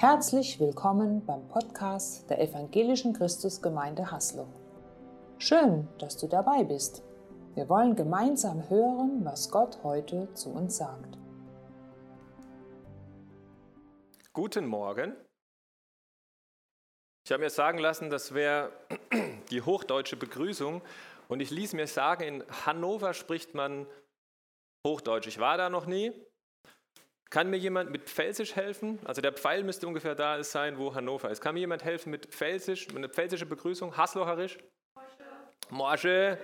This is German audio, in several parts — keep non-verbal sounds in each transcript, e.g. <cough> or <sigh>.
Herzlich willkommen beim Podcast der Evangelischen Christusgemeinde Haslo. Schön, dass du dabei bist. Wir wollen gemeinsam hören, was Gott heute zu uns sagt. Guten Morgen. Ich habe mir sagen lassen, das wäre <clears throat> die hochdeutsche Begrüßung. Und ich ließ mir sagen, in Hannover spricht man Hochdeutsch. Ich war da noch nie. Kann mir jemand mit Pfälzisch helfen? Also der Pfeil müsste ungefähr da sein, wo Hannover ist. Kann mir jemand helfen mit Pfälzisch, mit einer pfälzische Begrüßung? Hasloherisch? Morsche.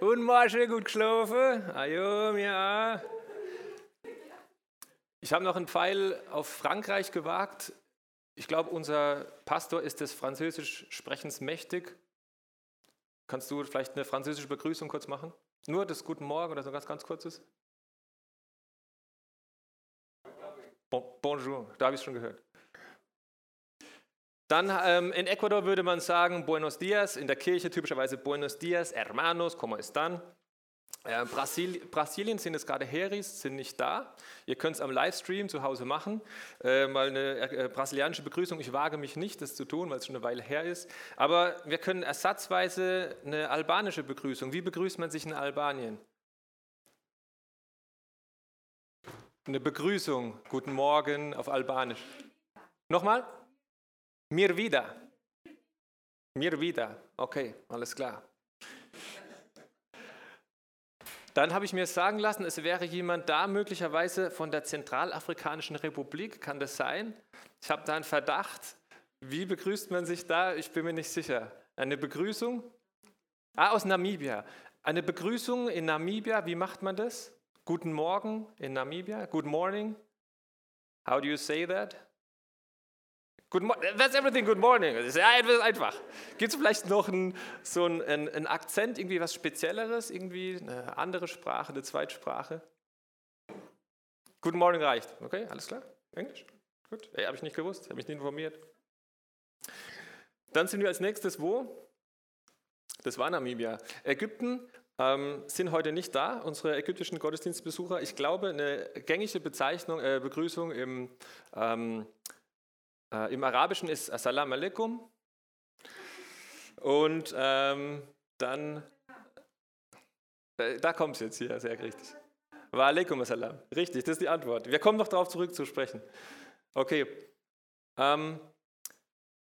Und Morsche, gut geschlafen? Ajo, ja. Ich habe noch einen Pfeil auf Frankreich gewagt. Ich glaube, unser Pastor ist des Französisch Sprechens mächtig. Kannst du vielleicht eine französische Begrüßung kurz machen? Nur das Guten Morgen oder so ganz, ganz kurzes? Bon, bonjour, da habe ich es schon gehört. Dann ähm, in Ecuador würde man sagen Buenos Dias, in der Kirche typischerweise Buenos Dias, Hermanos, como están? Äh, Brasil, Brasilien sind es gerade Heris, sind nicht da. Ihr könnt es am Livestream zu Hause machen. Äh, mal eine äh, brasilianische Begrüßung. Ich wage mich nicht, das zu tun, weil es schon eine Weile her ist. Aber wir können ersatzweise eine albanische Begrüßung. Wie begrüßt man sich in Albanien? Eine Begrüßung, guten Morgen auf Albanisch. Nochmal? Mir wieder. Mir wieder. Okay, alles klar. Dann habe ich mir sagen lassen, es wäre jemand da, möglicherweise von der Zentralafrikanischen Republik. Kann das sein? Ich habe da einen Verdacht. Wie begrüßt man sich da? Ich bin mir nicht sicher. Eine Begrüßung? Ah, aus Namibia. Eine Begrüßung in Namibia, wie macht man das? Guten Morgen in Namibia. Good morning. How do you say that? Good That's everything. Good morning. Das ist ja einfach. Gibt es vielleicht noch einen, so einen, einen Akzent, irgendwie was Spezielleres, irgendwie eine andere Sprache, eine Zweitsprache? Good morning reicht. Okay, alles klar. Englisch? Gut. Hey, habe ich nicht gewusst, habe mich nicht informiert. Dann sind wir als nächstes wo? Das war Namibia. Ägypten ähm, sind heute nicht da, unsere ägyptischen Gottesdienstbesucher. Ich glaube, eine gängige Bezeichnung, äh, Begrüßung im, ähm, äh, im Arabischen ist Assalamu alaikum. Und ähm, dann, äh, da kommt es jetzt hier, sehr richtig. Wa alaikum assalam. Richtig, das ist die Antwort. Wir kommen noch darauf zurück zu sprechen. Okay. Ähm,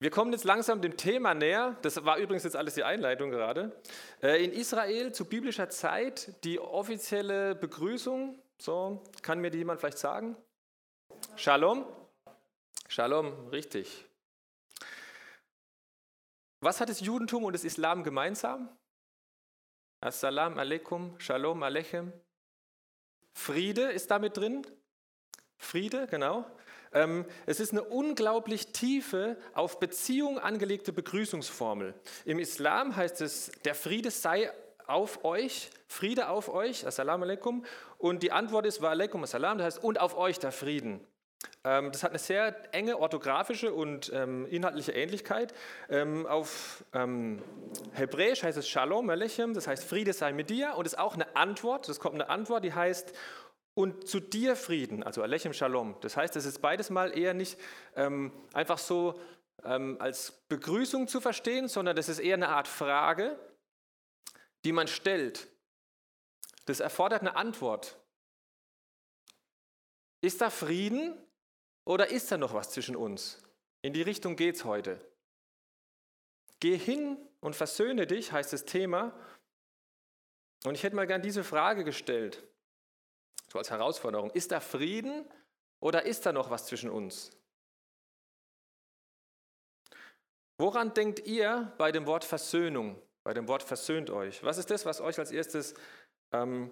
wir kommen jetzt langsam dem Thema näher. Das war übrigens jetzt alles die Einleitung gerade. Äh, in Israel zu biblischer Zeit die offizielle Begrüßung. So, kann mir die jemand vielleicht sagen? Shalom. Shalom, richtig. Was hat das Judentum und das Islam gemeinsam? Assalamu alaikum, Shalom aleichem. Friede ist damit drin. Friede, genau. Ähm, es ist eine unglaublich tiefe, auf Beziehung angelegte Begrüßungsformel. Im Islam heißt es, der Friede sei auf euch, Friede auf euch, Assalamu alaikum. Und die Antwort ist, wa alaikum assalam, das heißt, und auf euch der Frieden. Ähm, das hat eine sehr enge orthografische und ähm, inhaltliche Ähnlichkeit. auf Hebräisch heißt es Shalom Alechem, das heißt Friede sei mit dir und es ist auch eine Antwort, das kommt eine Antwort, die heißt und zu dir Frieden, also Alechem Shalom. Das heißt, es ist beides mal eher nicht ähm, einfach so ähm, als Begrüßung zu verstehen, sondern das ist eher eine Art Frage, die man stellt. Das erfordert eine Antwort. Ist da Frieden oder ist da noch was zwischen uns? In die Richtung geht es heute. Geh hin und versöhne dich, heißt das Thema. Und ich hätte mal gern diese Frage gestellt so als Herausforderung. Ist da Frieden oder ist da noch was zwischen uns? Woran denkt ihr bei dem Wort Versöhnung, bei dem Wort versöhnt euch? Was ist das, was euch als erstes ähm,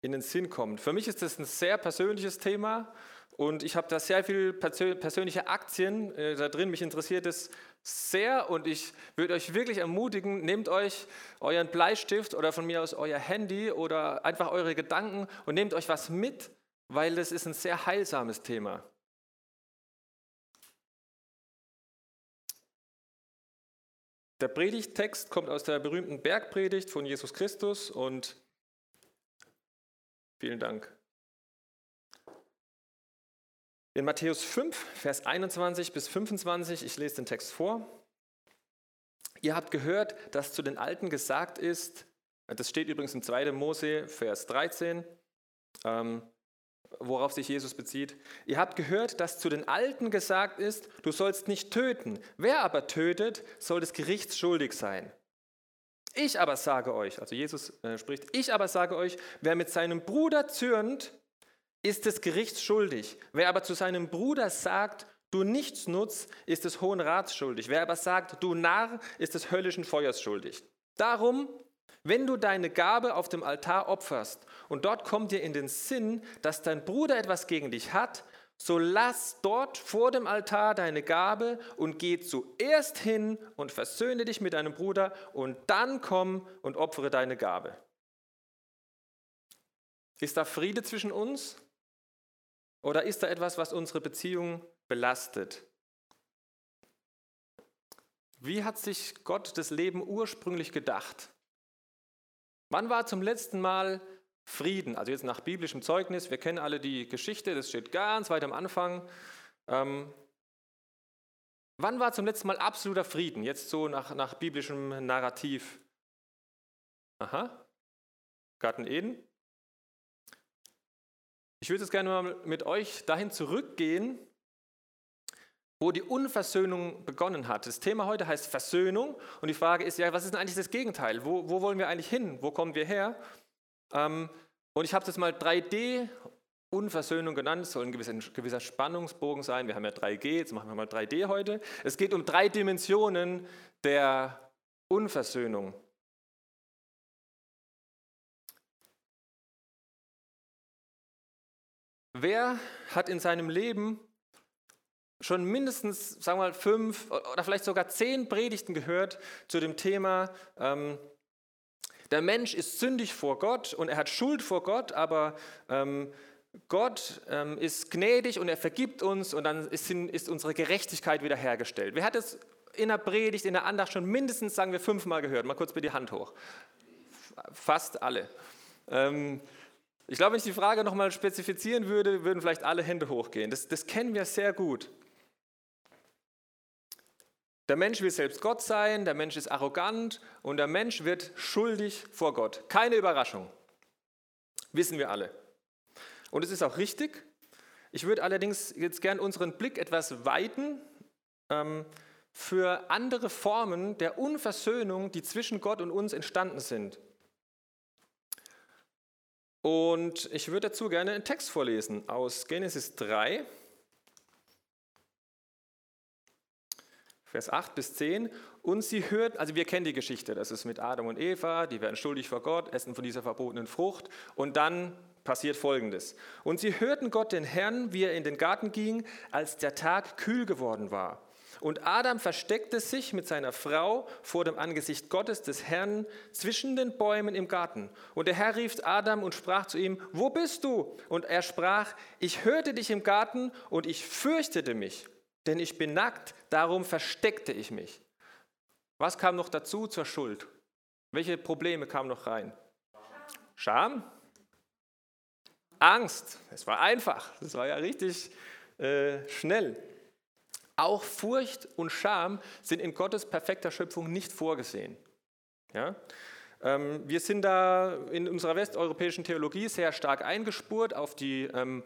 in den Sinn kommt? Für mich ist das ein sehr persönliches Thema und ich habe da sehr viele persönliche Aktien äh, da drin. Mich interessiert es sehr und ich würde euch wirklich ermutigen, nehmt euch euren Bleistift oder von mir aus euer Handy oder einfach eure Gedanken und nehmt euch was mit, weil das ist ein sehr heilsames Thema. Der Predigttext kommt aus der berühmten Bergpredigt von Jesus Christus und vielen Dank. In Matthäus 5, Vers 21 bis 25, ich lese den Text vor. Ihr habt gehört, dass zu den Alten gesagt ist, das steht übrigens in 2. Mose, Vers 13, ähm, worauf sich Jesus bezieht. Ihr habt gehört, dass zu den Alten gesagt ist, du sollst nicht töten. Wer aber tötet, soll des Gerichts schuldig sein. Ich aber sage euch, also Jesus äh, spricht, ich aber sage euch, wer mit seinem Bruder zürnt, ist des Gerichts schuldig. Wer aber zu seinem Bruder sagt, du nichts nutzt, ist des Hohen Rats schuldig. Wer aber sagt, du Narr, ist des höllischen Feuers schuldig. Darum, wenn du deine Gabe auf dem Altar opferst und dort kommt dir in den Sinn, dass dein Bruder etwas gegen dich hat, so lass dort vor dem Altar deine Gabe und geh zuerst hin und versöhne dich mit deinem Bruder und dann komm und opfere deine Gabe. Ist da Friede zwischen uns? Oder ist da etwas, was unsere Beziehung belastet? Wie hat sich Gott das Leben ursprünglich gedacht? Wann war zum letzten Mal Frieden? Also jetzt nach biblischem Zeugnis, wir kennen alle die Geschichte, das steht ganz weit am Anfang. Ähm, wann war zum letzten Mal absoluter Frieden? Jetzt so nach, nach biblischem Narrativ. Aha, Garten Eden. Ich würde jetzt gerne mal mit euch dahin zurückgehen, wo die Unversöhnung begonnen hat. Das Thema heute heißt Versöhnung und die Frage ist ja, was ist denn eigentlich das Gegenteil? Wo, wo wollen wir eigentlich hin? Wo kommen wir her? Ähm, und ich habe das mal 3D Unversöhnung genannt, es soll ein gewisser, gewisser Spannungsbogen sein. Wir haben ja 3G, jetzt machen wir mal 3D heute. Es geht um drei Dimensionen der Unversöhnung. Wer hat in seinem Leben schon mindestens, sagen wir mal, fünf oder vielleicht sogar zehn Predigten gehört zu dem Thema, ähm, der Mensch ist sündig vor Gott und er hat Schuld vor Gott, aber ähm, Gott ähm, ist gnädig und er vergibt uns und dann ist, ist unsere Gerechtigkeit wiederhergestellt. Wer hat es in der Predigt, in der Andacht schon mindestens, sagen wir, fünfmal gehört? Mal kurz bitte die Hand hoch. Fast alle. Ähm, ich glaube, wenn ich die Frage nochmal spezifizieren würde, würden vielleicht alle Hände hochgehen. Das, das kennen wir sehr gut. Der Mensch will selbst Gott sein, der Mensch ist arrogant und der Mensch wird schuldig vor Gott. Keine Überraschung. Wissen wir alle. Und es ist auch richtig. Ich würde allerdings jetzt gern unseren Blick etwas weiten ähm, für andere Formen der Unversöhnung, die zwischen Gott und uns entstanden sind. Und ich würde dazu gerne einen Text vorlesen aus Genesis 3, Vers 8 bis 10. Und sie hörten, also wir kennen die Geschichte, das ist mit Adam und Eva, die werden schuldig vor Gott, essen von dieser verbotenen Frucht. Und dann passiert Folgendes. Und sie hörten Gott den Herrn, wie er in den Garten ging, als der Tag kühl geworden war. Und Adam versteckte sich mit seiner Frau vor dem Angesicht Gottes des Herrn zwischen den Bäumen im Garten. Und der Herr rief Adam und sprach zu ihm, wo bist du? Und er sprach, ich hörte dich im Garten und ich fürchtete mich, denn ich bin nackt, darum versteckte ich mich. Was kam noch dazu zur Schuld? Welche Probleme kamen noch rein? Scham? Angst. Es war einfach. Es war ja richtig äh, schnell. Auch Furcht und Scham sind in Gottes perfekter Schöpfung nicht vorgesehen. Ja? Ähm, wir sind da in unserer westeuropäischen Theologie sehr stark eingespurt auf die, ähm,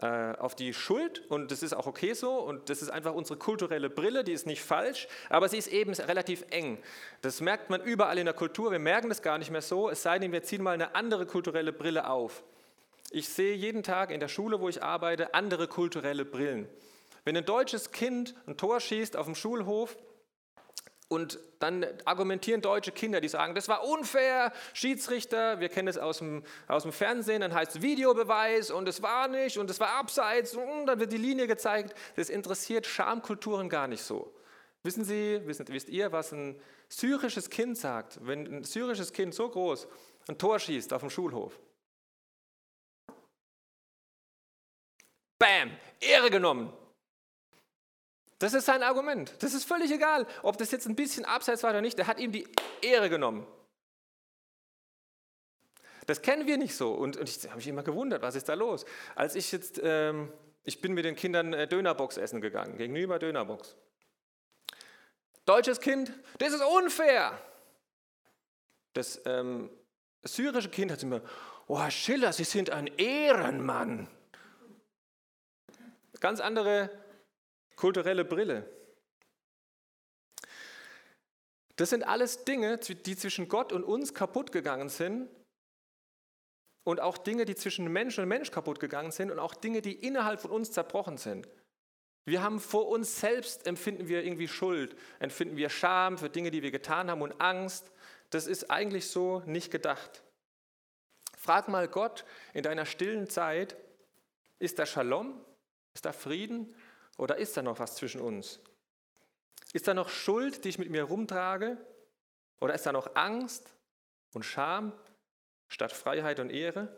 äh, auf die Schuld und das ist auch okay so und das ist einfach unsere kulturelle Brille, die ist nicht falsch, aber sie ist eben relativ eng. Das merkt man überall in der Kultur, wir merken das gar nicht mehr so, es sei denn, wir ziehen mal eine andere kulturelle Brille auf. Ich sehe jeden Tag in der Schule, wo ich arbeite, andere kulturelle Brillen. Wenn ein deutsches Kind ein Tor schießt auf dem Schulhof und dann argumentieren deutsche Kinder, die sagen, das war unfair, Schiedsrichter, wir kennen es aus dem, aus dem Fernsehen, dann heißt es Videobeweis und es war nicht und es war abseits und dann wird die Linie gezeigt. Das interessiert Schamkulturen gar nicht so. Wissen Sie, wisst, wisst ihr, was ein syrisches Kind sagt, wenn ein syrisches Kind so groß ein Tor schießt auf dem Schulhof? Bam, Ehre genommen. Das ist sein Argument. Das ist völlig egal, ob das jetzt ein bisschen abseits war oder nicht. Er hat ihm die Ehre genommen. Das kennen wir nicht so. Und, und ich habe mich immer gewundert, was ist da los? Als ich jetzt ähm, Ich bin mit den Kindern äh, Dönerbox essen gegangen, gegenüber Dönerbox. Deutsches Kind, das ist unfair. Das ähm, syrische Kind hat immer, oh Schiller, Sie sind ein Ehrenmann. Ganz andere kulturelle Brille. Das sind alles Dinge, die zwischen Gott und uns kaputt gegangen sind und auch Dinge, die zwischen Mensch und Mensch kaputt gegangen sind und auch Dinge, die innerhalb von uns zerbrochen sind. Wir haben vor uns selbst, empfinden wir irgendwie Schuld, empfinden wir Scham für Dinge, die wir getan haben und Angst. Das ist eigentlich so nicht gedacht. Frag mal Gott in deiner stillen Zeit, ist da Shalom? Ist da Frieden? Oder ist da noch was zwischen uns? Ist da noch Schuld, die ich mit mir rumtrage? Oder ist da noch Angst und Scham statt Freiheit und Ehre?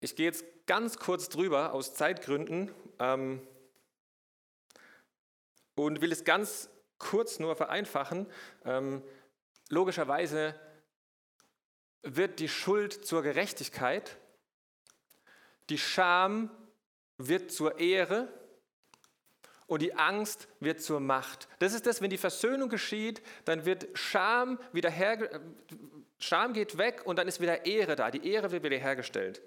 Ich gehe jetzt ganz kurz drüber aus Zeitgründen ähm, und will es ganz kurz nur vereinfachen. Ähm, logischerweise wird die Schuld zur Gerechtigkeit, die Scham wird zur Ehre und die Angst wird zur Macht. Das ist das, wenn die Versöhnung geschieht, dann wird Scham wieder her, Scham geht weg und dann ist wieder Ehre da. Die Ehre wird wieder hergestellt.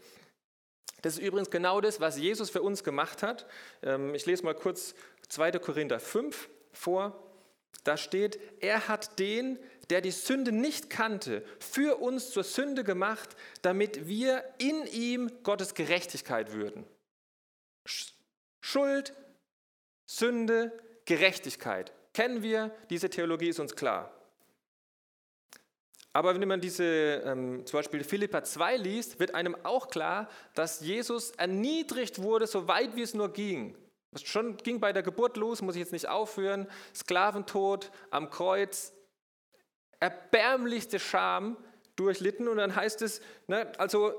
Das ist übrigens genau das, was Jesus für uns gemacht hat. Ähm, ich lese mal kurz 2. Korinther 5 vor. Da steht, er hat den, der die Sünde nicht kannte, für uns zur Sünde gemacht, damit wir in ihm Gottes Gerechtigkeit würden. Schuld, Sünde, Gerechtigkeit. Kennen wir, diese Theologie ist uns klar. Aber wenn man diese, ähm, zum Beispiel Philippa 2 liest, wird einem auch klar, dass Jesus erniedrigt wurde, so weit wie es nur ging. Das schon ging bei der Geburt los, muss ich jetzt nicht aufhören. Sklaventod am Kreuz, erbärmlichste Scham durchlitten. Und dann heißt es, ne, also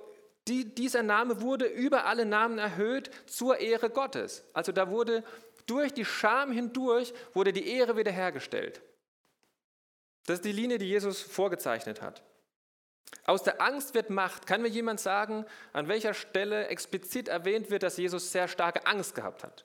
die, dieser Name wurde über alle Namen erhöht zur Ehre Gottes. Also da wurde durch die Scham hindurch wurde die Ehre wiederhergestellt. Das ist die Linie, die Jesus vorgezeichnet hat. Aus der Angst wird Macht. Kann mir jemand sagen, an welcher Stelle explizit erwähnt wird, dass Jesus sehr starke Angst gehabt hat?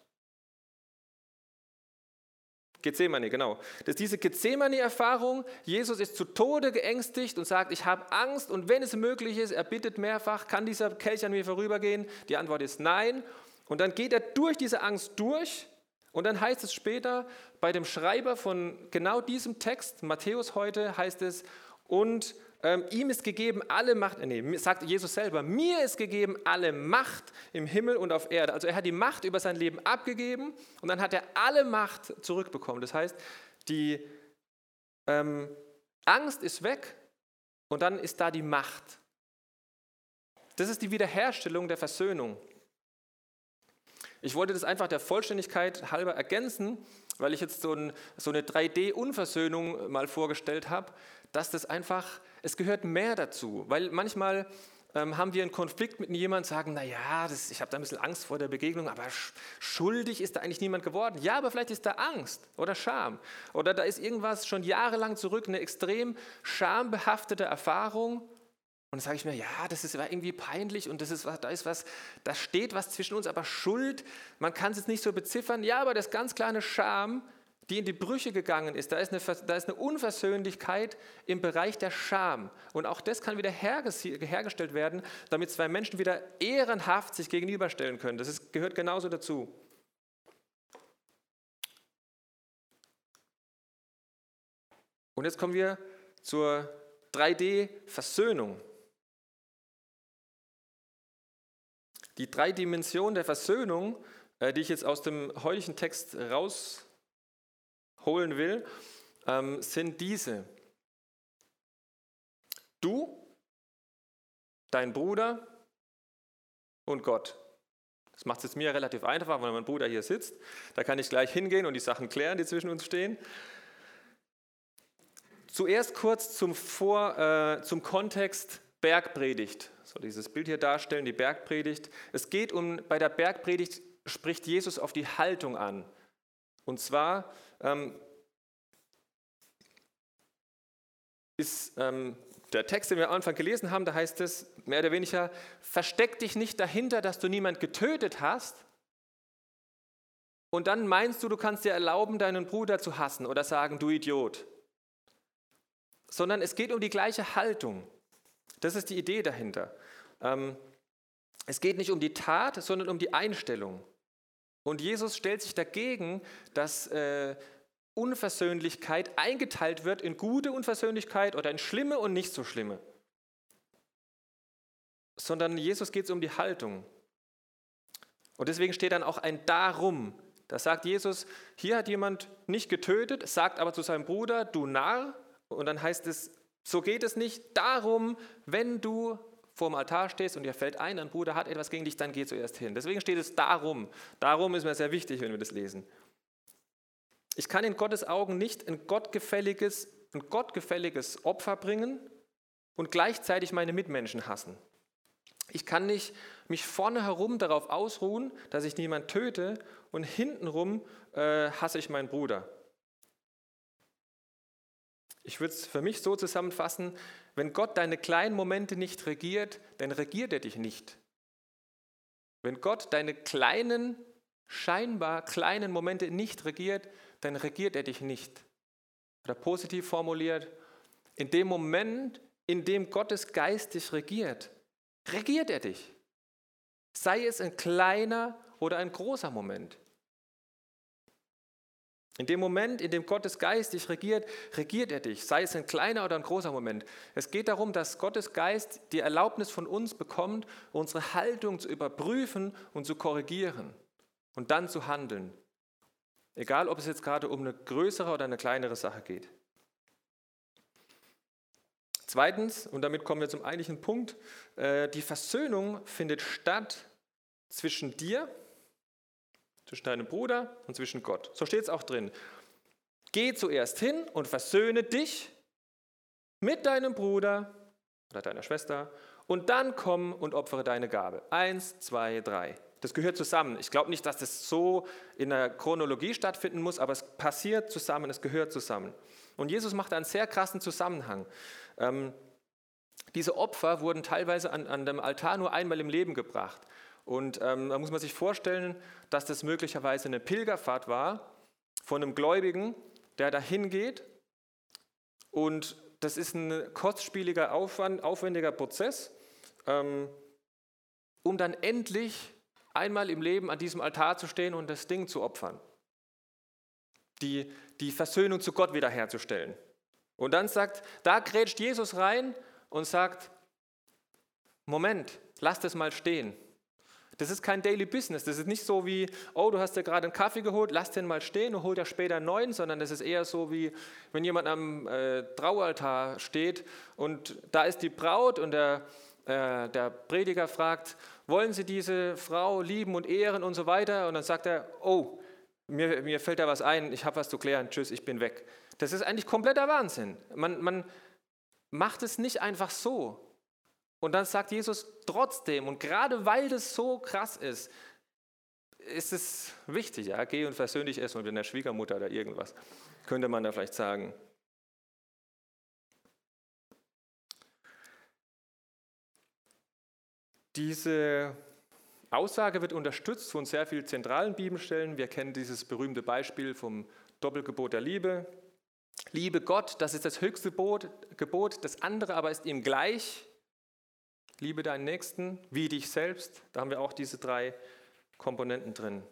Gethsemane, genau. Das ist diese Gethsemane-Erfahrung. Jesus ist zu Tode geängstigt und sagt, ich habe Angst und wenn es möglich ist, er bittet mehrfach, kann dieser Kelch an mir vorübergehen? Die Antwort ist nein. Und dann geht er durch diese Angst durch und dann heißt es später bei dem Schreiber von genau diesem Text, Matthäus heute, heißt es, und ähm, ihm ist gegeben alle Macht, nee, sagt Jesus selber, mir ist gegeben alle Macht im Himmel und auf Erde. Also er hat die Macht über sein Leben abgegeben und dann hat er alle Macht zurückbekommen. Das heißt, die ähm, Angst ist weg und dann ist da die Macht. Das ist die Wiederherstellung der Versöhnung. Ich wollte das einfach der Vollständigkeit halber ergänzen, weil ich jetzt so, ein, so eine 3D-Unversöhnung mal vorgestellt habe, dass das einfach es gehört mehr dazu, weil manchmal ähm, haben wir einen Konflikt mit jemandem, sagen, naja, das, ich habe da ein bisschen Angst vor der Begegnung, aber schuldig ist da eigentlich niemand geworden. Ja, aber vielleicht ist da Angst oder Scham oder da ist irgendwas schon jahrelang zurück, eine extrem schambehaftete Erfahrung. Und dann sage ich mir, ja, das ist irgendwie peinlich und das ist, da ist was, da steht was zwischen uns, aber Schuld, man kann es jetzt nicht so beziffern. Ja, aber das ganz kleine Scham die in die Brüche gegangen ist. Da ist, eine, da ist eine Unversöhnlichkeit im Bereich der Scham. Und auch das kann wieder hergestellt werden, damit zwei Menschen wieder ehrenhaft sich gegenüberstellen können. Das ist, gehört genauso dazu. Und jetzt kommen wir zur 3D-Versöhnung. Die drei Dimensionen der Versöhnung, äh, die ich jetzt aus dem heutigen Text raus holen will, ähm, sind diese. Du, dein Bruder und Gott. Das macht es jetzt mir relativ einfach, weil mein Bruder hier sitzt. Da kann ich gleich hingehen und die Sachen klären, die zwischen uns stehen. Zuerst kurz zum, Vor, äh, zum Kontext Bergpredigt. So dieses Bild hier darstellen, die Bergpredigt. Es geht um, bei der Bergpredigt spricht Jesus auf die Haltung an. Und zwar ähm, ist ähm, der Text, den wir am Anfang gelesen haben, da heißt es mehr oder weniger, versteck dich nicht dahinter, dass du niemand getötet hast. Und dann meinst du, du kannst dir erlauben, deinen Bruder zu hassen oder sagen, du Idiot. Sondern es geht um die gleiche Haltung. Das ist die Idee dahinter. Ähm, es geht nicht um die Tat, sondern um die Einstellung. Und Jesus stellt sich dagegen, dass äh, Unversöhnlichkeit eingeteilt wird in gute Unversöhnlichkeit oder in schlimme und nicht so schlimme. Sondern Jesus geht es um die Haltung. Und deswegen steht dann auch ein Darum. Da sagt Jesus, hier hat jemand nicht getötet, sagt aber zu seinem Bruder, du Narr. Und dann heißt es, so geht es nicht. Darum, wenn du vor dem Altar stehst und dir fällt ein, dein Bruder hat etwas gegen dich, dann geh zuerst hin. Deswegen steht es darum. Darum ist mir sehr wichtig, wenn wir das lesen. Ich kann in Gottes Augen nicht ein gottgefälliges, ein gottgefälliges Opfer bringen und gleichzeitig meine Mitmenschen hassen. Ich kann nicht mich vorne herum darauf ausruhen, dass ich niemand töte und hintenrum äh, hasse ich meinen Bruder. Ich würde es für mich so zusammenfassen, wenn Gott deine kleinen Momente nicht regiert, dann regiert er dich nicht. Wenn Gott deine kleinen, scheinbar kleinen Momente nicht regiert, dann regiert er dich nicht. Oder positiv formuliert, in dem Moment, in dem Gottes Geist dich regiert, regiert er dich. Sei es ein kleiner oder ein großer Moment. In dem Moment, in dem Gottes Geist dich regiert, regiert er dich, sei es ein kleiner oder ein großer Moment. Es geht darum, dass Gottes Geist die Erlaubnis von uns bekommt, unsere Haltung zu überprüfen und zu korrigieren und dann zu handeln. Egal, ob es jetzt gerade um eine größere oder eine kleinere Sache geht. Zweitens, und damit kommen wir zum eigentlichen Punkt, äh, die Versöhnung findet statt zwischen dir, zwischen deinem Bruder und zwischen Gott. So steht es auch drin. Geh zuerst hin und versöhne dich mit deinem Bruder oder deiner Schwester und dann komm und opfere deine Gabe. Eins, zwei, drei. Das gehört zusammen. Ich glaube nicht, dass das so in der Chronologie stattfinden muss, aber es passiert zusammen, es gehört zusammen. Und Jesus macht einen sehr krassen Zusammenhang. Ähm, diese Opfer wurden teilweise an, an, dem Altar nur einmal im Leben gebracht. Und ähm, da muss man sich vorstellen, dass das möglicherweise eine Pilgerfahrt war von einem Gläubigen, der dahin geht. Und das ist ein kostspieliger, Aufwand, aufwendiger Prozess, ähm, um dann endlich einmal im Leben an diesem Altar zu stehen und das Ding zu opfern. Die, die Versöhnung zu Gott wiederherzustellen. Und dann sagt, da grätscht Jesus rein und sagt, Moment, lasst es mal stehen. Das ist kein Daily Business. Das ist nicht so wie, oh, du hast dir gerade einen Kaffee geholt, lass den mal stehen und hol dir später einen neuen, sondern das ist eher so wie, wenn jemand am äh, Traualtar steht und da ist die Braut und der, äh, der Prediger fragt, wollen Sie diese Frau lieben und ehren und so weiter? Und dann sagt er, oh, mir, mir fällt da was ein, ich habe was zu klären, tschüss, ich bin weg. Das ist eigentlich kompletter Wahnsinn. Man, man macht es nicht einfach so. Und dann sagt Jesus trotzdem, und gerade weil das so krass ist, ist es wichtig, ja, geh und versöhn dich erst mit der Schwiegermutter oder irgendwas, könnte man da vielleicht sagen. Diese Aussage wird unterstützt von sehr vielen zentralen Bibelstellen. Wir kennen dieses berühmte Beispiel vom Doppelgebot der Liebe. Liebe Gott, das ist das höchste Gebot, das andere aber ist ihm gleich. Liebe deinen Nächsten wie dich selbst. Da haben wir auch diese drei Komponenten drin.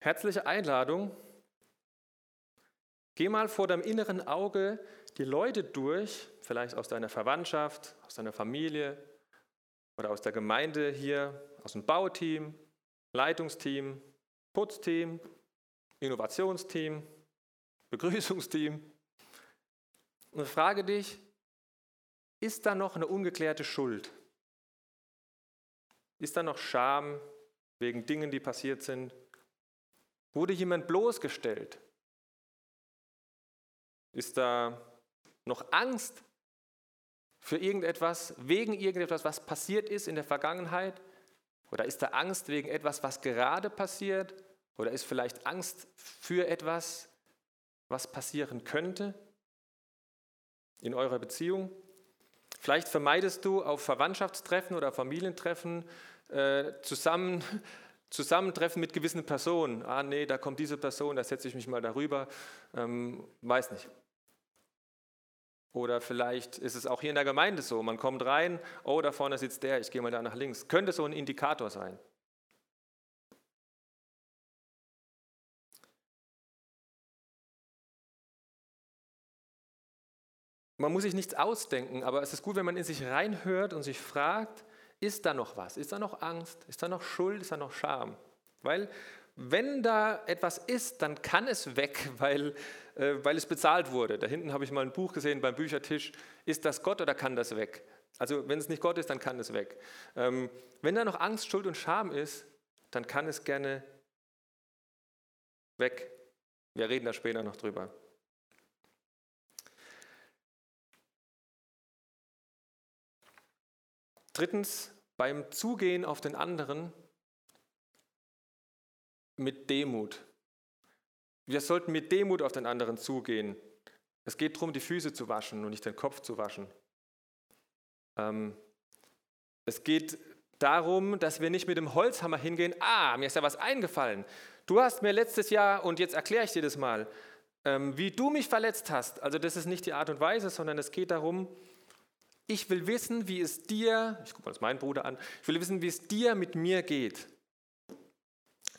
Herzliche Einladung. Geh mal vor deinem inneren Auge die Leute durch, vielleicht aus deiner Verwandtschaft, aus deiner Familie oder aus der Gemeinde hier, aus dem Bauteam, Leitungsteam, Putzteam, Innovationsteam, Begrüßungsteam. Und frage dich, ist da noch eine ungeklärte Schuld? Ist da noch Scham wegen Dingen, die passiert sind? Wurde jemand bloßgestellt? Ist da noch Angst für irgendetwas, wegen irgendetwas, was passiert ist in der Vergangenheit? Oder ist da Angst wegen etwas, was gerade passiert? Oder ist vielleicht Angst für etwas, was passieren könnte in eurer Beziehung. Vielleicht vermeidest du auf Verwandtschaftstreffen oder Familientreffen äh, zusammen, <laughs> Zusammentreffen mit gewissen Personen. Ah, nee, da kommt diese Person, da setze ich mich mal darüber. Ähm, weiß nicht. Oder vielleicht ist es auch hier in der Gemeinde so. Man kommt rein, oh, da vorne sitzt der, ich gehe mal da nach links. Könnte so ein Indikator sein. Man muss sich nichts ausdenken, aber es ist gut, wenn man in sich reinhört und sich fragt, ist da noch was? Ist da noch Angst? Ist da noch Schuld? Ist da noch Scham? Weil wenn da etwas ist, dann kann es weg, <laughs> weil, äh, weil es bezahlt wurde. Da hinten habe ich mal ein Buch gesehen beim Büchertisch. Ist das Gott oder kann das weg? Also wenn es nicht Gott ist, dann kann es weg. Ähm, wenn da noch Angst, Schuld und Scham ist, dann kann es gerne weg. Wir reden da später noch drüber. Drittens, beim Zugehen auf den anderen mit Demut. Wir sollten mit Demut auf den anderen zugehen. Es geht darum, die Füße zu waschen und nicht den Kopf zu waschen. Ähm, es geht darum, dass wir nicht mit dem Holzhammer hingehen, ah, mir ist ja was eingefallen. Du hast mir letztes Jahr, und jetzt erkläre ich dir das mal, ähm, wie du mich verletzt hast. Also das ist nicht die Art und Weise, sondern es geht darum, ich will wissen, wie es dir, ich gucke mal das meinen Bruder an, ich will wissen, wie es dir mit mir geht.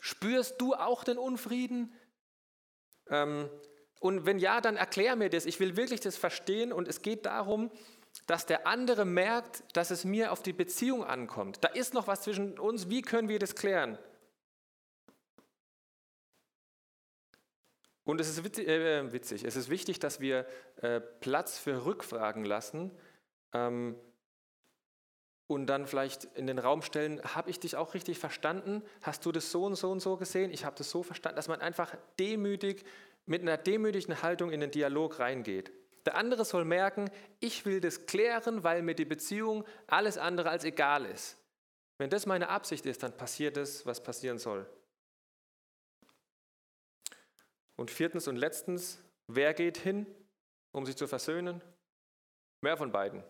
Spürst du auch den Unfrieden? Ähm, und wenn ja, dann erklär mir das. Ich will wirklich das verstehen und es geht darum, dass der andere merkt, dass es mir auf die Beziehung ankommt. Da ist noch was zwischen uns. Wie können wir das klären? Und es ist witzig, äh, witzig. es ist wichtig, dass wir äh, Platz für Rückfragen lassen, ähm, und dann vielleicht in den Raum stellen, habe ich dich auch richtig verstanden? Hast du das so und so und so gesehen? Ich habe das so verstanden, dass man einfach demütig, mit einer demütigen Haltung in den Dialog reingeht. Der andere soll merken, ich will das klären, weil mir die Beziehung alles andere als egal ist. Wenn das meine Absicht ist, dann passiert es, was passieren soll. Und viertens und letztens, wer geht hin, um sich zu versöhnen? Mehr von beiden.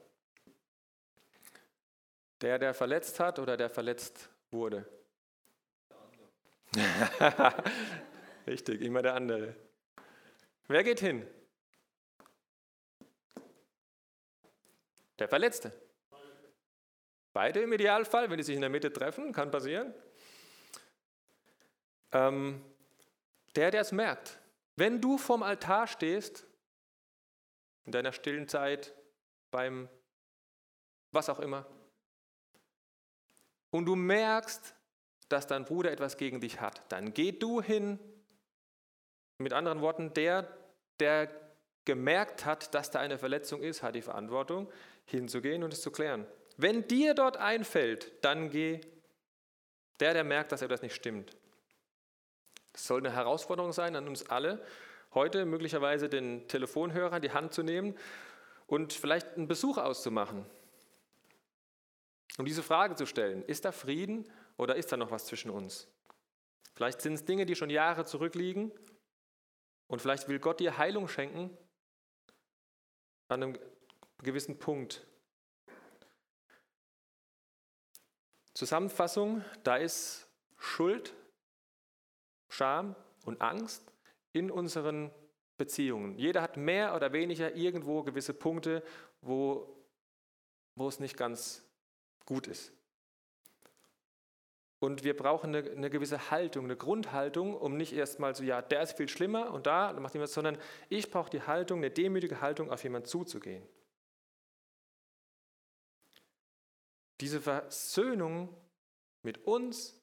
Der, der verletzt hat oder der verletzt wurde? <laughs> Richtig, immer der andere. Wer geht hin? Der Verletzte. Beide im Idealfall, wenn die sich in der Mitte treffen, kann passieren. Ähm, der, der es merkt. Wenn du vorm Altar stehst, in deiner stillen Zeit, beim was auch immer, und du merkst, dass dein Bruder etwas gegen dich hat, dann geh du hin. Mit anderen Worten, der, der gemerkt hat, dass da eine Verletzung ist, hat die Verantwortung, hinzugehen und es zu klären. Wenn dir dort einfällt, dann geh. Der, der merkt, dass etwas nicht stimmt. Das soll eine Herausforderung sein an uns alle, heute möglicherweise den Telefonhörer in die Hand zu nehmen und vielleicht einen Besuch auszumachen um diese Frage zu stellen, ist da Frieden oder ist da noch was zwischen uns? Vielleicht sind es Dinge, die schon Jahre zurückliegen und vielleicht will Gott dir Heilung schenken an einem gewissen Punkt. Zusammenfassung, da ist Schuld, Scham und Angst in unseren Beziehungen. Jeder hat mehr oder weniger irgendwo gewisse Punkte, wo, wo es nicht ganz gut ist. Und wir brauchen eine, eine, gewisse Haltung, eine Grundhaltung, um nicht erstmal so, ja, der ist viel schlimmer und da macht jemand, sondern ich brauche die Haltung, eine demütige Haltung, auf jemanden zuzugehen. Diese Versöhnung mit uns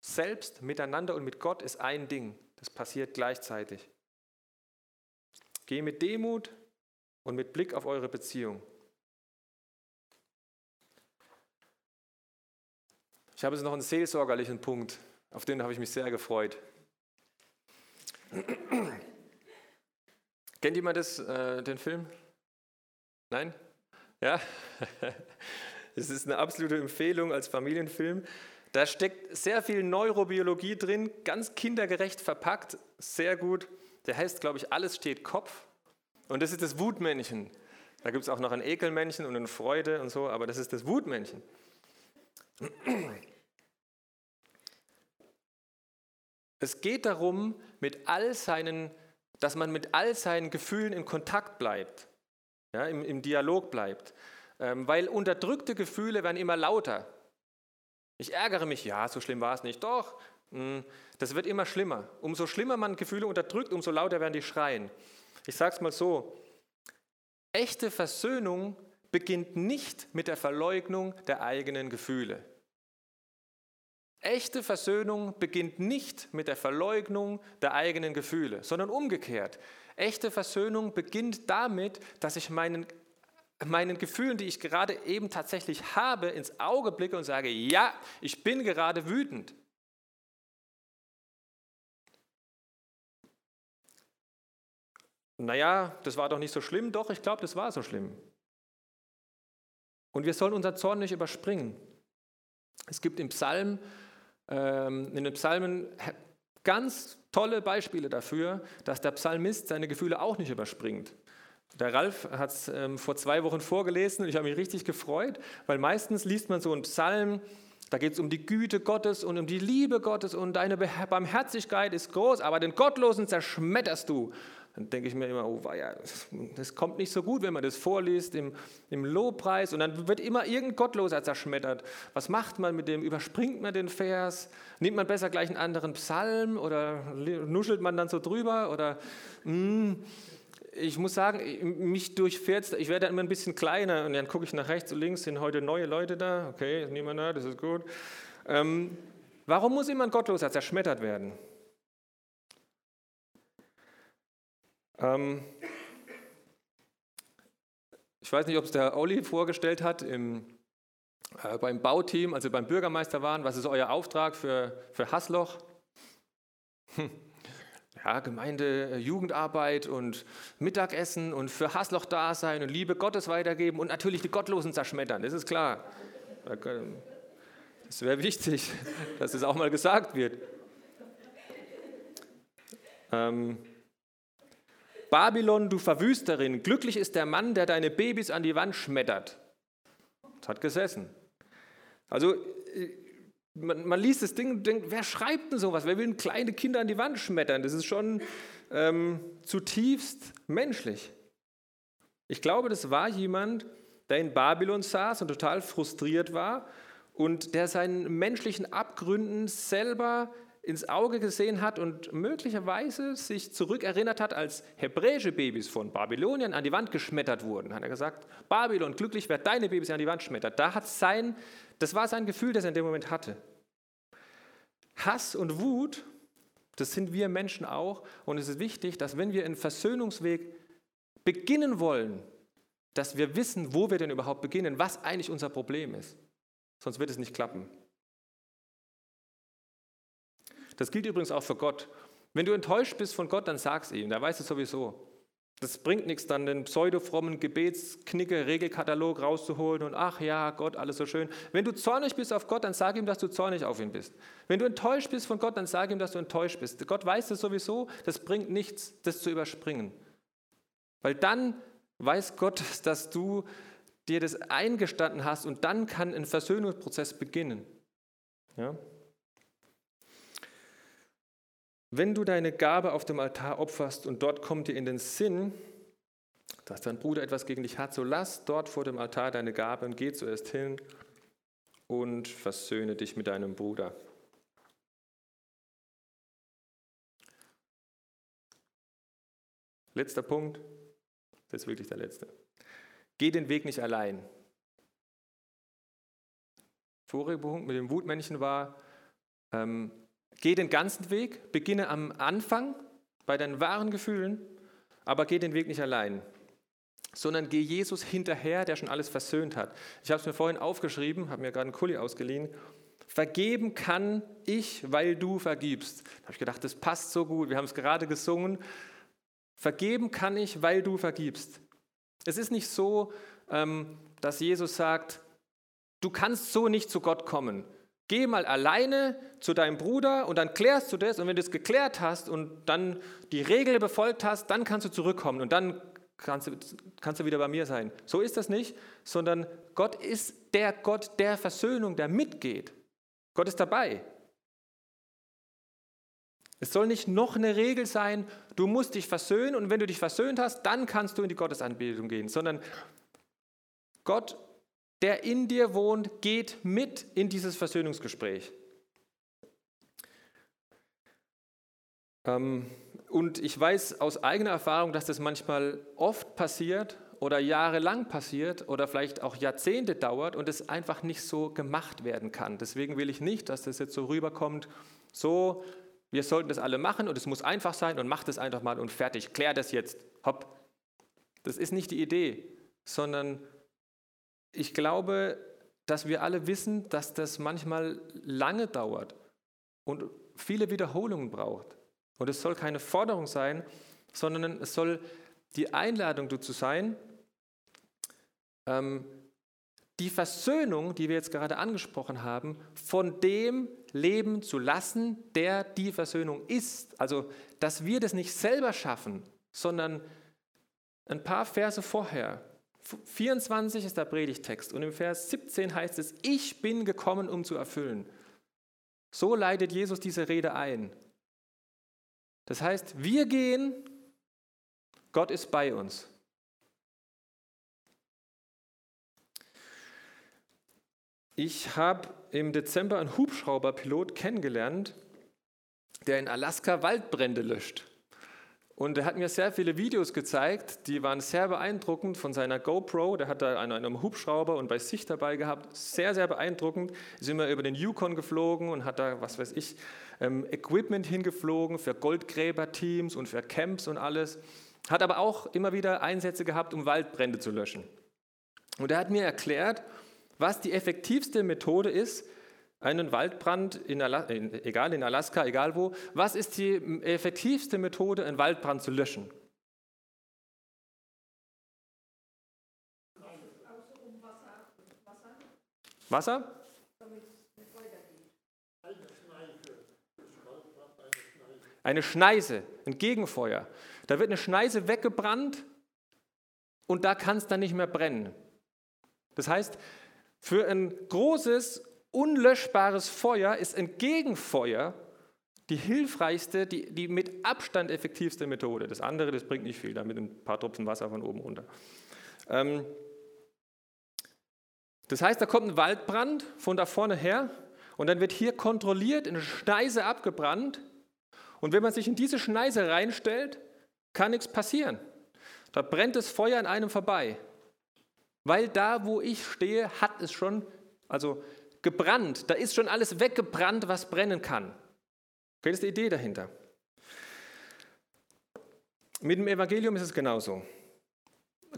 selbst, miteinander und mit Gott ist ein Ding. Das passiert gleichzeitig. Geh mit Demut und mit Blick auf eure Beziehung. Ich habe jetzt noch einen seelsorgerlichen Punkt, auf den habe ich mich sehr gefreut. <clears throat> Kennt jemand das, äh, den Film? Nein? Ja? <laughs> Es ist eine absolute Empfehlung als Familienfilm. Da steckt sehr viel Neurobiologie drin, ganz kindergerecht verpackt, sehr gut. der heißt, glaube ich, alles steht Kopf. Und das ist das Wutmännchen. Da gibt es auch noch ein Ekelmännchen und eine Freude und so, aber das ist das Wutmännchen. <clears throat> Es geht darum, mit all seinen, dass man mit all seinen Gefühlen in Kontakt bleibt, ja, im, im Dialog bleibt. Ähm, weil unterdrückte Gefühle werden immer lauter. Ich ärgere mich, ja, so schlimm war es nicht. Doch, mh, hm, das wird immer schlimmer. Umso schlimmer man Gefühle unterdrückt, umso lauter werden die schreien. Ich sage es mal so, echte Versöhnung beginnt nicht mit der Verleugnung der eigenen Gefühle. Echte Versöhnung beginnt nicht mit der Verleugnung der eigenen Gefühle, sondern umgekehrt. Echte Versöhnung beginnt damit, dass ich meinen, meinen Gefühlen, die ich gerade eben tatsächlich habe, ins Auge blicke und sage, ja, ich bin gerade wütend. Naja, das war doch nicht so schlimm. Doch, ich glaube, das war so schlimm. Und wir sollen unseren Zorn nicht überspringen. Es gibt im Psalm in den Psalmen ganz tolle Beispiele dafür, dass der Psalmist seine Gefühle auch nicht überspringt. Der Ralf hat es ähm, vor zwei Wochen vorgelesen und ich habe mich richtig gefreut, weil meistens liest man so einen Psalm, da geht es um die Güte Gottes und um die Liebe Gottes und deine Barmherzigkeit ist groß, aber den Gottlosen zerschmetterst du dann denke ich mir immer, oh ja, das kommt nicht so gut, wenn man das vorliest im, im Lobpreis und dann wird immer irgendein Gottloser zerschmettert. Was macht man mit dem? Überspringt man den Vers? Nimmt man besser gleich einen anderen Psalm oder nuschelt man dann so drüber? Oder mh, hm, ich muss sagen, mich durchfährt ich werde dann immer ein bisschen kleiner und dann gucke ich nach rechts und links, sind heute neue Leute da? Okay, ist niemand da, das ist gut. Ähm, warum muss immer ein Gottloser zerschmettert werden? Ähm, ich weiß nicht, ob es der Olli vorgestellt hat im, äh, beim Bauteam, also beim Bürgermeister waren. Was ist euer Auftrag für, für Hasloch? Hm. Ja, Gemeinde, äh, Jugendarbeit und Mittagessen und für Hasloch da sein und Liebe Gottes weitergeben und natürlich die Gottlosen zerschmettern, das ist klar. Das wäre wichtig, <laughs> dass es auch mal gesagt wird. Ähm, Babylon, du Verwüsterin, glücklich ist der Mann, der deine Babys an die Wand schmettert. Das hat gesessen. Also äh, man, man liest das Ding und denkt, wer schreibt denn sowas? Wer will denn kleine Kinder an die Wand schmettern? Das ist schon ähm, zutiefst menschlich. Ich glaube, das war jemand, der in Babylon saß und total frustriert war und der seinen menschlichen Abgründen selber ins Auge gesehen hat und möglicherweise sich zurückerinnert hat, als hebräische Babys von Babylonien an die Wand geschmettert wurden. Hat er gesagt, Babylon, glücklich wer deine Babys an die Wand schmettert. Da hat sein, das war sein Gefühl, das er in dem Moment hatte. Hass und Wut, das sind wir Menschen auch. Und es ist wichtig, dass wenn wir einen Versöhnungsweg beginnen wollen, dass wir wissen, wo wir denn überhaupt beginnen, was eigentlich unser Problem ist. Sonst wird es nicht klappen. Das gilt übrigens auch für Gott. Wenn du enttäuscht bist von Gott, dann sag's ihm, der weiß es sowieso. Das bringt nichts, dann den pseudo-frommen Gebetsknicke, Regelkatalog rauszuholen und ach ja, Gott, alles so schön. Wenn du zornig bist auf Gott, dann sag ihm, dass du zornig auf ihn bist. Wenn du enttäuscht bist von Gott, dann sag ihm, dass du enttäuscht bist. Gott weiß es sowieso, das bringt nichts, das zu überspringen. Weil dann weiß Gott, dass du dir das eingestanden hast und dann kann ein Versöhnungsprozess beginnen. Ja? Wenn du deine Gabe auf dem Altar opferst und dort kommt dir in den Sinn, dass dein Bruder etwas gegen dich hat, so lass dort vor dem Altar deine Gabe und geh zuerst hin und versöhne dich mit deinem Bruder. Letzter Punkt, das ist wirklich der letzte. Geh den Weg nicht allein. Vorige Punkt mit dem Wutmännchen war, ähm, Geh den ganzen Weg, beginne am Anfang bei deinen wahren Gefühlen, aber geh den Weg nicht allein, sondern geh Jesus hinterher, der schon alles versöhnt hat. Ich habe es mir vorhin aufgeschrieben, habe mir gerade einen Kuli ausgeliehen. Vergeben kann ich, weil du vergibst. Da habe ich gedacht, das passt so gut. Wir haben es gerade gesungen. Vergeben kann ich, weil du vergibst. Es ist nicht so, ähm, dass Jesus sagt, du kannst so nicht zu Gott kommen. Geh mal alleine zu deinem Bruder und dann klärst du das und wenn du es geklärt hast und dann die Regel befolgt hast, dann kannst du zurückkommen und dann kannst du, kannst du wieder bei mir sein. So ist das nicht, sondern Gott ist der Gott der Versöhnung, der mitgeht. Gott ist dabei. Es soll nicht noch eine Regel sein, du musst dich versöhnen und wenn du dich versöhnt hast, dann kannst du in die Gottesanbetung gehen, sondern Gott der in dir wohnt, geht mit in dieses Versöhnungsgespräch. Ähm, und ich weiß aus eigener Erfahrung, dass das manchmal oft passiert oder jahrelang passiert oder vielleicht auch Jahrzehnte dauert und es einfach nicht so gemacht werden kann. Deswegen will ich nicht, dass das jetzt so rüberkommt, so, wir sollten das alle machen und es muss einfach sein und macht es einfach mal und fertig, klär das jetzt, hopp. Das ist nicht die Idee, sondern ich glaube, dass wir alle wissen, dass das manchmal lange dauert und viele Wiederholungen braucht. Und es soll keine Forderung sein, sondern es soll die Einladung dazu sein, ähm, die Versöhnung, die wir jetzt gerade angesprochen haben, von dem leben zu lassen, der die Versöhnung ist. Also, dass wir das nicht selber schaffen, sondern ein paar Verse vorher 24 ist der Predigtext und im Vers 17 heißt es, ich bin gekommen, um zu erfüllen. So leitet Jesus diese Rede ein. Das heißt, wir gehen, Gott ist bei uns. Ich habe im Dezember einen Hubschrauberpilot kennengelernt, der in Alaska Waldbrände löscht. Und er hat mir sehr viele Videos gezeigt, die waren sehr beeindruckend von seiner GoPro. Der hat da einen, einen Hubschrauber und bei sich dabei gehabt. Sehr, sehr beeindruckend. Ist immer über den Yukon geflogen und hat da, was weiß ich, ähm, Equipment hingeflogen für Goldgräberteams und für Camps und alles. Hat aber auch immer wieder Einsätze gehabt, um Waldbrände zu löschen. Und er hat mir erklärt, was die effektivste Methode ist, einen Waldbrand, in in, egal in Alaska, egal wo, was ist die effektivste Methode, einen Waldbrand zu löschen? Wasser? Eine Schneise, ein Gegenfeuer. Da wird eine Schneise weggebrannt und da kann es dann nicht mehr brennen. Das heißt, für ein großes unlöschbares Feuer ist ein Gegenfeuer die hilfreichste, die, die mit Abstand effektivste Methode. Das andere, das bringt nicht viel, damit ein paar Tropfen Wasser von oben runter. Ähm, das heißt, da kommt ein Waldbrand von da vorne her und dann wird hier kontrolliert eine Schneise abgebrannt. Und wenn man sich in diese Schneise reinstellt, kann nichts passieren. Da brennt das Feuer an einem vorbei. Weil da, wo ich stehe, hat es schon, also gebrannt. Da ist schon alles weggebrannt, was brennen kann. Okay, das ist die Idee dahinter. Mit dem Evangelium ist es genauso.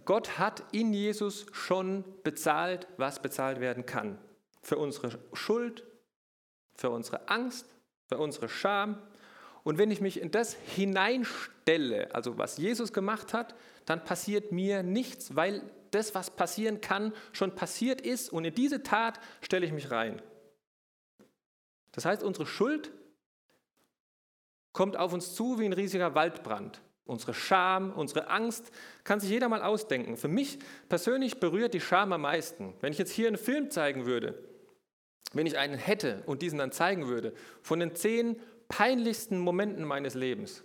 Gott hat in Jesus schon bezahlt, was bezahlt werden kann. Für unsere Schuld, für unsere Angst, für unsere Scham. Und wenn ich mich in das hineinstelle, also was Jesus gemacht hat, dann passiert mir nichts, weil das, was passieren kann, schon passiert ist und in diese Tat stelle ich mich rein. Das heißt, unsere Schuld kommt auf uns zu wie ein riesiger Waldbrand. Unsere Scham, unsere Angst, kann sich jeder mal ausdenken. Für mich persönlich berührt die Scham am meisten. Wenn ich jetzt hier einen Film zeigen würde, wenn ich einen hätte und diesen dann zeigen würde, von den zehn peinlichsten Momenten meines Lebens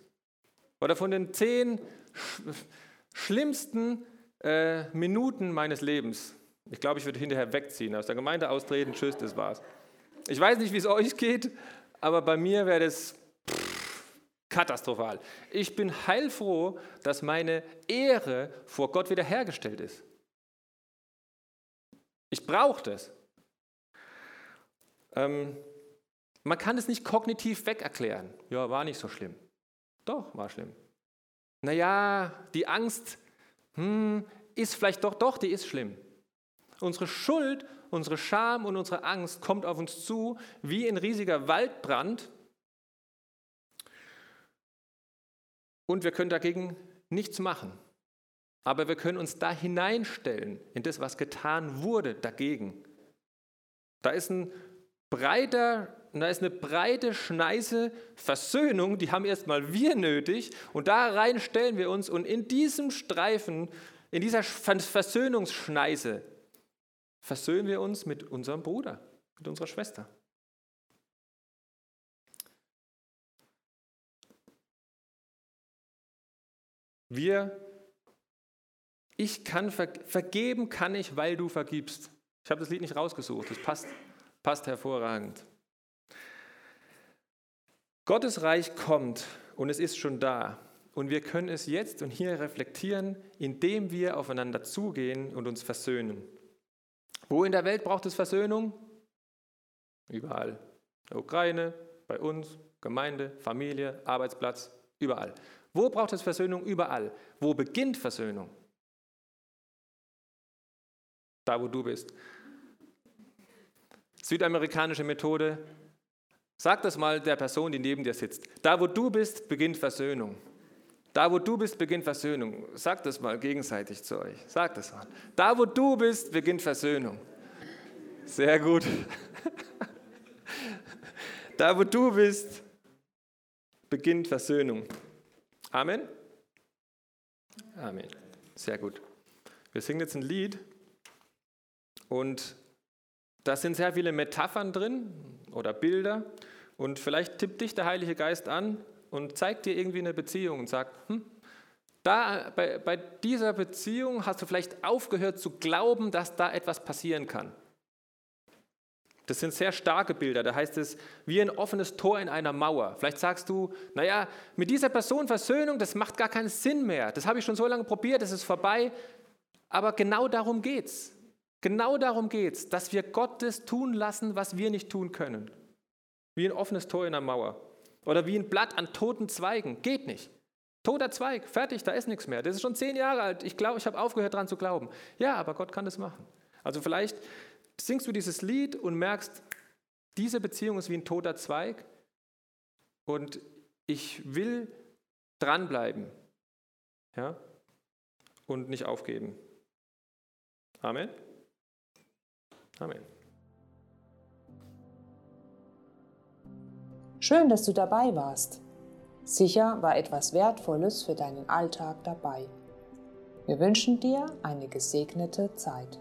oder von den zehn sch schlimmsten äh, Minuten meines Lebens. Ich glaube, ich würde hinterher wegziehen, aus der Gemeinde austreten, tschüss, das war's. Ich weiß nicht, wie es euch geht, aber bei mir wäre das katastrophal. Ich bin heilfroh, dass meine Ehre vor Gott wiederhergestellt ist. Ich brauche das. Ähm, man kann es nicht kognitiv wegerklären. Ja, war nicht so schlimm. Doch, war schlimm. Naja, die Angst hm, ist vielleicht doch, doch, die ist schlimm. Unsere Schuld, unsere Scham und unsere Angst kommt auf uns zu wie ein riesiger Waldbrand. Und wir können dagegen nichts machen. Aber wir können uns da hineinstellen, in das, was getan wurde, dagegen. Da ist ein breiter, da ist eine breite Schneise Versöhnung, die haben erstmal wir nötig und da rein stellen wir uns und in diesem Streifen, in dieser Versöhnungsschneise versöhnen wir uns mit unserem Bruder, mit unserer Schwester. Wir, ich kann vergeben kann ich, weil du vergibst. Ich habe das Lied nicht rausgesucht, das passt, passt hervorragend. Gottes Reich kommt und es ist schon da. Und wir können es jetzt und hier reflektieren, indem wir aufeinander zugehen und uns versöhnen. Wo in der Welt braucht es Versöhnung? Überall. In der Ukraine, bei uns, Gemeinde, Familie, Arbeitsplatz, überall. Wo braucht es Versöhnung? Überall. Wo beginnt Versöhnung? Da, wo du bist. Südamerikanische Methode. Sag das mal der Person, die neben dir sitzt. Da, wo du bist, beginnt Versöhnung. Da, wo du bist, beginnt Versöhnung. Sag das mal gegenseitig zu euch. Sag das mal. Da, wo du bist, beginnt Versöhnung. Sehr gut. <laughs> Da, wo du bist, beginnt Versöhnung. Amen? Amen. Sehr gut. Wir singen jetzt ein Lied und da sind sehr viele Metaphern drin oder Bilder und vielleicht tippt dich der Heilige Geist an und zeigt dir irgendwie eine Beziehung und sagt, hm, da, bei, bei dieser Beziehung hast du vielleicht aufgehört zu glauben, dass da etwas passieren kann. Das sind sehr starke Bilder. Da heißt es, wie ein offenes Tor in einer Mauer. Vielleicht sagst du, naja, mit dieser Person Versöhnung, das macht gar keinen Sinn mehr. Das habe ich schon so lange probiert, das ist vorbei. Aber genau darum geht es. Genau darum geht es, dass wir Gottes tun lassen, was wir nicht tun können. Wie ein offenes Tor in einer Mauer. Oder wie ein Blatt an toten Zweigen. Geht nicht. Toter Zweig, fertig, da ist nichts mehr. Das ist schon zehn Jahre alt. Ich glaube, ich habe aufgehört daran zu glauben. Ja, aber Gott kann das machen. Also vielleicht singst du dieses Lied und merkst, diese Beziehung ist wie ein toter Zweig und ich will dranbleiben ja, und nicht aufgeben. Amen. Amen. Schön, dass du dabei warst. Sicher war etwas Wertvolles für deinen Alltag dabei. Wir wünschen dir eine gesegnete Zeit.